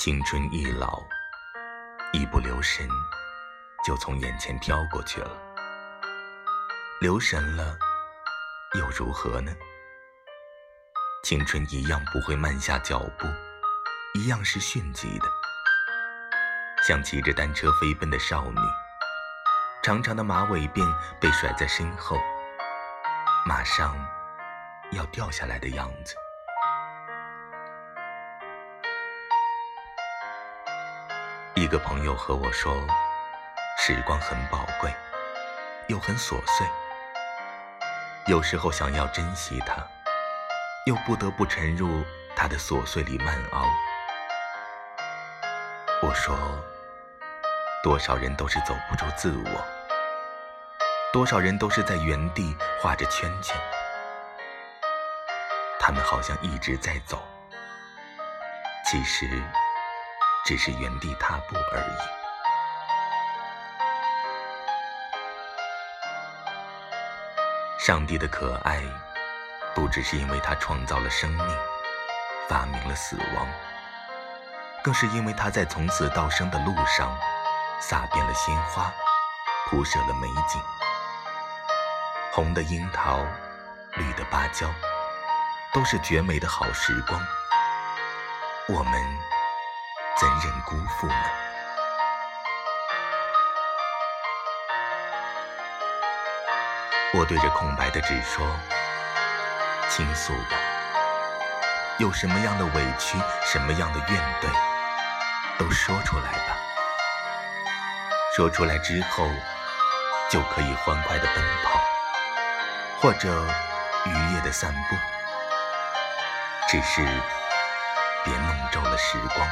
青春易老，一不留神就从眼前飘过去了。留神了又如何呢？青春一样不会慢下脚步，一样是迅疾的，像骑着单车飞奔的少女，长长的马尾辫被甩在身后，马上要掉下来的样子。一个朋友和我说：“时光很宝贵，又很琐碎。有时候想要珍惜它，又不得不沉入它的琐碎里慢熬。”我说：“多少人都是走不出自我，多少人都是在原地画着圈圈。他们好像一直在走，其实……”只是原地踏步而已。上帝的可爱，不只是因为他创造了生命，发明了死亡，更是因为他在从死到生的路上，撒遍了鲜花，铺设了美景。红的樱桃，绿的芭蕉，都是绝美的好时光。我们。怎忍辜负呢？我对着空白的纸说：“倾诉吧，有什么样的委屈，什么样的怨怼，都说出来吧。说出来之后，就可以欢快的奔跑，或者愉悦的散步。只是别弄皱了时光。”